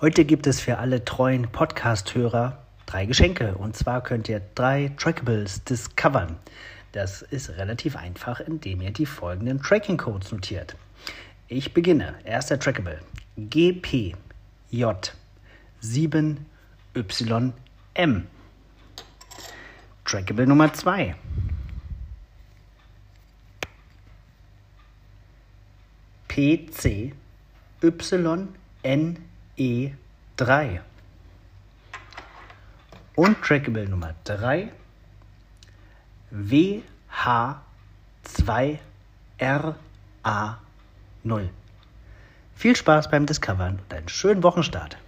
Heute gibt es für alle treuen Podcast-Hörer drei Geschenke. Und zwar könnt ihr drei Trackables discovern. Das ist relativ einfach, indem ihr die folgenden Tracking-Codes notiert. Ich beginne. Erster Trackable. GPJ7YM. Trackable Nummer 2. PCYNE3. Und Trackable Nummer 3. WH2RA0. Viel Spaß beim Discovern und einen schönen Wochenstart.